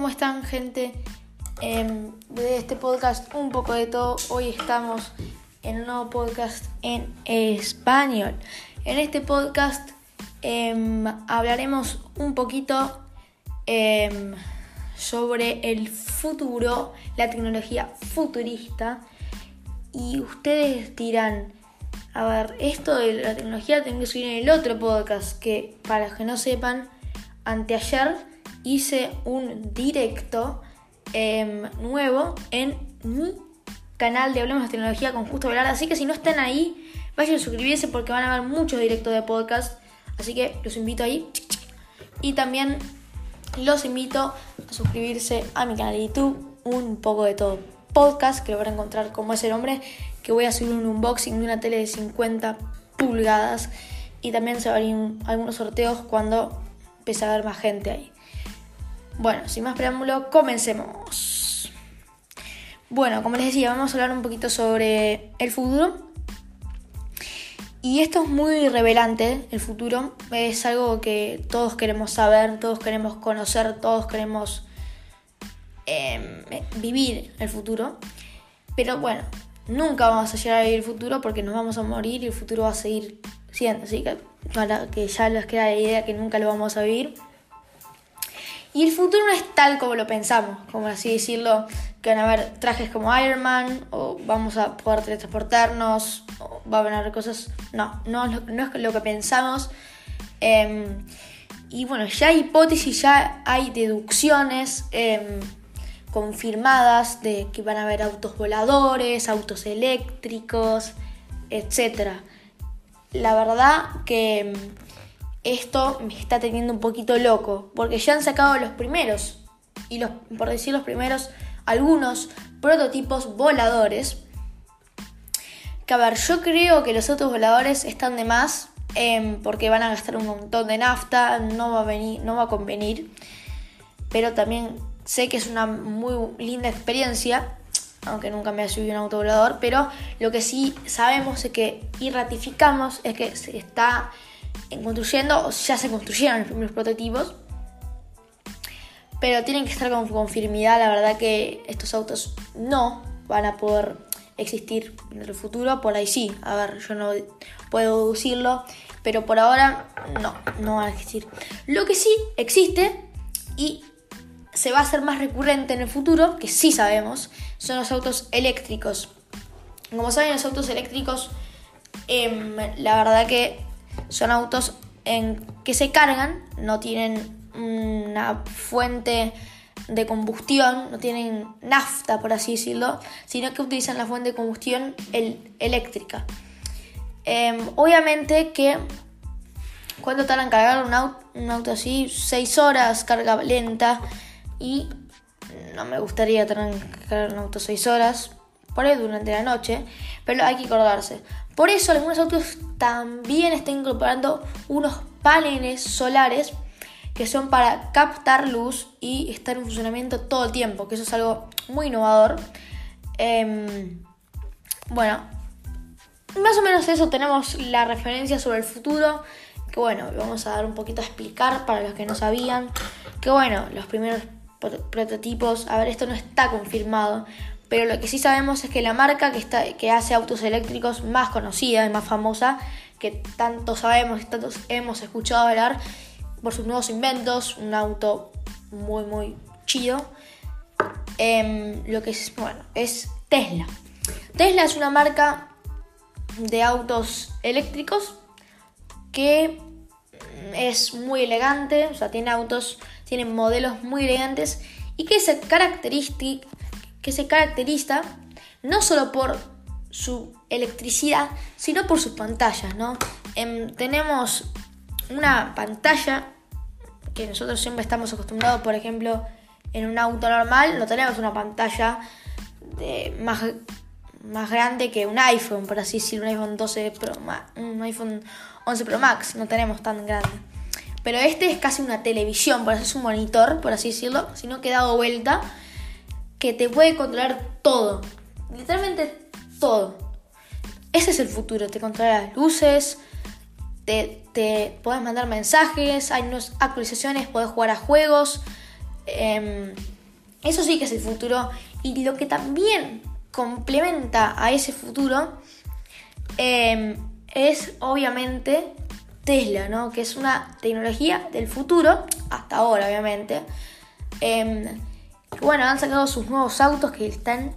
¿Cómo están gente em, de este podcast? Un poco de todo. Hoy estamos en un nuevo podcast en español. En este podcast em, hablaremos un poquito em, sobre el futuro, la tecnología futurista. Y ustedes dirán, a ver, esto de la tecnología tengo que subir en el otro podcast, que para los que no sepan, anteayer hice un directo em, nuevo en mi canal de Hablemos de Tecnología con Justo Velar. Así que si no están ahí, vayan a suscribirse porque van a ver muchos directos de podcast. Así que los invito ahí. Y también los invito a suscribirse a mi canal de YouTube, un poco de todo podcast, que lo van a encontrar como ese nombre, que voy a subir un unboxing de una tele de 50 pulgadas. Y también se van a abrir algunos sorteos cuando empiece a haber más gente ahí. Bueno, sin más preámbulo, comencemos. Bueno, como les decía, vamos a hablar un poquito sobre el futuro. Y esto es muy revelante, el futuro. Es algo que todos queremos saber, todos queremos conocer, todos queremos em, vivir el futuro. Pero bueno, nunca vamos a llegar a vivir el futuro porque nos vamos a morir y el futuro va a seguir siendo. Así que para que ya les queda la idea que nunca lo vamos a vivir. Y el futuro no es tal como lo pensamos, como así decirlo, que van a haber trajes como Iron Man, o vamos a poder teletransportarnos, o va a haber cosas. No, no, es lo que pensamos. Em, y bueno, ya hay hipótesis, ya hay deducciones em, confirmadas de que van a haber autos voladores, autos eléctricos, etc. La verdad que esto me está teniendo un poquito loco, porque ya han sacado los primeros, y los, por decir los primeros, algunos prototipos voladores. Que a ver, yo creo que los autos voladores están de más, em, porque van a gastar un montón de nafta, no va a, venir, no va a convenir, pero también sé que es una muy linda experiencia, aunque nunca me ha subido un auto volador, pero lo que sí sabemos es que, y ratificamos, es que se está en construyendo, ya se construyeron los primeros prototipos, pero tienen que estar con, confirmidad la verdad que estos autos no van a poder existir en el futuro, por ahí sí, a ver, yo no puedo deducirlo, pero por ahora no, no van a existir. Lo que sí existe y se va a hacer más recurrente en el futuro, que sí sabemos, son los autos eléctricos. Como saben, los autos eléctricos, em, la verdad que son autos en que se cargan, no tienen una fuente de combustión, no tienen nafta, por así decirlo, sino que utilizan la fuente de combustión eléctrica. Em, obviamente que cuando tardan en cargar un auto, un auto así, 6 horas, carga lenta, y no me gustaría tener que cargar un auto 6 horas, por ahí durante la noche, pero hay que acordarse. Por eso algunos autos también están incorporando unos paneles solares que son para captar luz y estar en funcionamiento todo el tiempo, que eso es algo muy innovador. Em, bueno, más o menos eso tenemos la referencia sobre el futuro, que bueno, vamos a dar un poquito a explicar para los que no sabían, que bueno, los primeros prototipos, a ver, esto no está confirmado, pero lo que sí sabemos es que la marca que, está, que hace autos eléctricos más conocida y más famosa, que tanto sabemos y tantos hemos escuchado hablar, por sus nuevos inventos, un auto muy, muy chido. Em, lo que es, bueno, es Tesla. Tesla es una marca de autos eléctricos que es muy elegante, o sea, tiene autos, tiene modelos muy elegantes y que se, que se caracteriza no solo por su electricidad, sino por sus pantallas, ¿no? Em, tenemos una pantalla que nosotros siempre estamos acostumbrados, por ejemplo, en un auto normal no tenemos una pantalla más, más grande que un iPhone, por así decirlo, un iPhone 12 Pro, un iPhone 11 Pro Max, no tenemos tan grande. Pero este es casi una televisión, por así es un monitor, por así decirlo, sino que dado vuelta, que te puede controlar todo, literalmente todo. Ese es el futuro, te controla las luces, te, te puedes mandar mensajes, hay unas actualizaciones, puedes jugar a juegos. Em, eso sí que es el futuro. Y lo que también complementa a ese futuro em, es obviamente Tesla, ¿no? Que es una tecnología del futuro, hasta ahora obviamente. Em, bueno, han sacado sus nuevos autos que están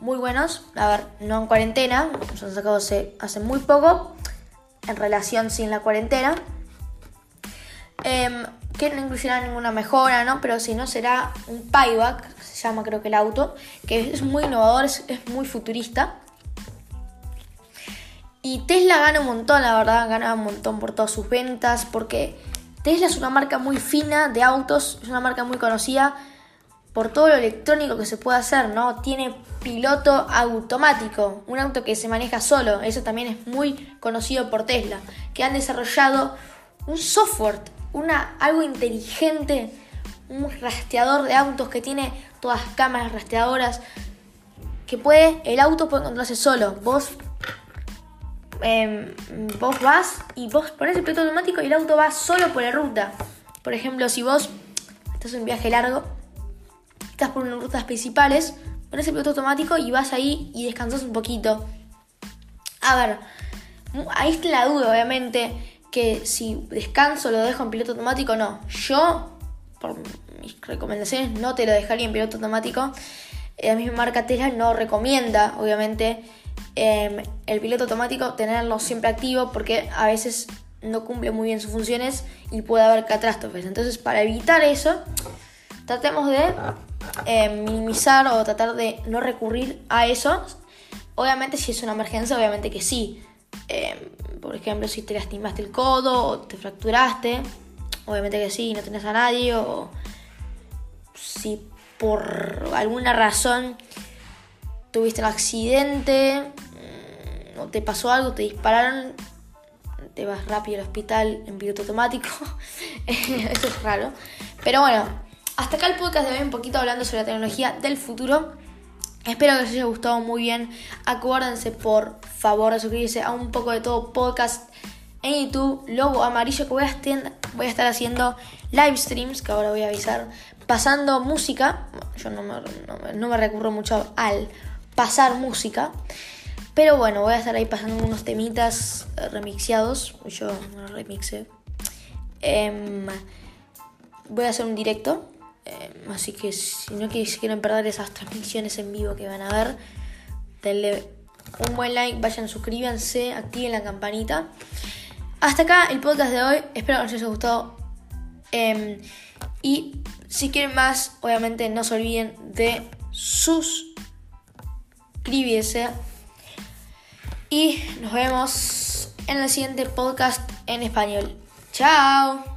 muy buenos. A ver, no en cuarentena, los han sacado hace, muy poco, en relación sin la cuarentena. Em, que no incluirá ninguna mejora, ¿no? Pero si no será un payback, se llama creo que el auto, que es muy innovador, es, muy futurista. Y Tesla gana un montón, la verdad, gana un montón por todas sus ventas, porque Tesla es una marca muy fina de autos, es una marca muy conocida por todo lo electrónico que se puede hacer, ¿no? Tiene piloto automático, un auto que se maneja solo, eso también es muy conocido por Tesla, que han desarrollado un software, una, algo inteligente, un rastreador de autos que tiene todas cámaras rastreadoras, que puede, el auto puede controlarse solo, vos em, vos vas y vos pones el piloto automático y el auto va solo por la ruta. Por ejemplo, si vos estás en un viaje largo, estás por unas rutas principales, pones el piloto automático y vas ahí y descansas un poquito. A ver, ahí está la duda, obviamente, que si descanso lo dejo en piloto automático, no. Yo, por mis recomendaciones, no te lo dejaría en piloto automático. La misma marca Tesla no recomienda, obviamente, em, el piloto automático tenerlo siempre activo porque a veces no cumple muy bien sus funciones y puede haber catástrofes. Entonces, para evitar eso, tratemos de eh, minimizar o tratar de no recurrir a eso. Obviamente si es una emergencia, obviamente que sí. Eh, por ejemplo, si te lastimaste el codo o te fracturaste, obviamente que sí, no tenés a nadie. O si por alguna razón tuviste un accidente mm, o te pasó algo, te dispararon, te vas rápido al hospital en piloto automático. Eso es raro. Pero bueno, hasta acá el podcast de hoy, un poquito hablando sobre la tecnología del futuro. Espero que les haya gustado muy bien. Acuérdense, por favor, de suscribirse a un poco de todo podcast en YouTube, logo amarillo que voy a, estar haciendo live streams, que ahora voy a avisar, pasando música. Yo no me, recurro mucho al pasar música. Pero bueno, voy a estar ahí pasando unos temitas remixeados. Yo no remixé. Em, voy a hacer un directo eh, así que si no quieren perder esas transmisiones en vivo que van a ver, denle un buen like, vayan, suscríbanse, activen la campanita. Hasta acá el podcast de hoy. Espero que les haya gustado. Em, y si quieren más, obviamente no se olviden de suscribirse. Y nos vemos en el siguiente podcast en español. Chao.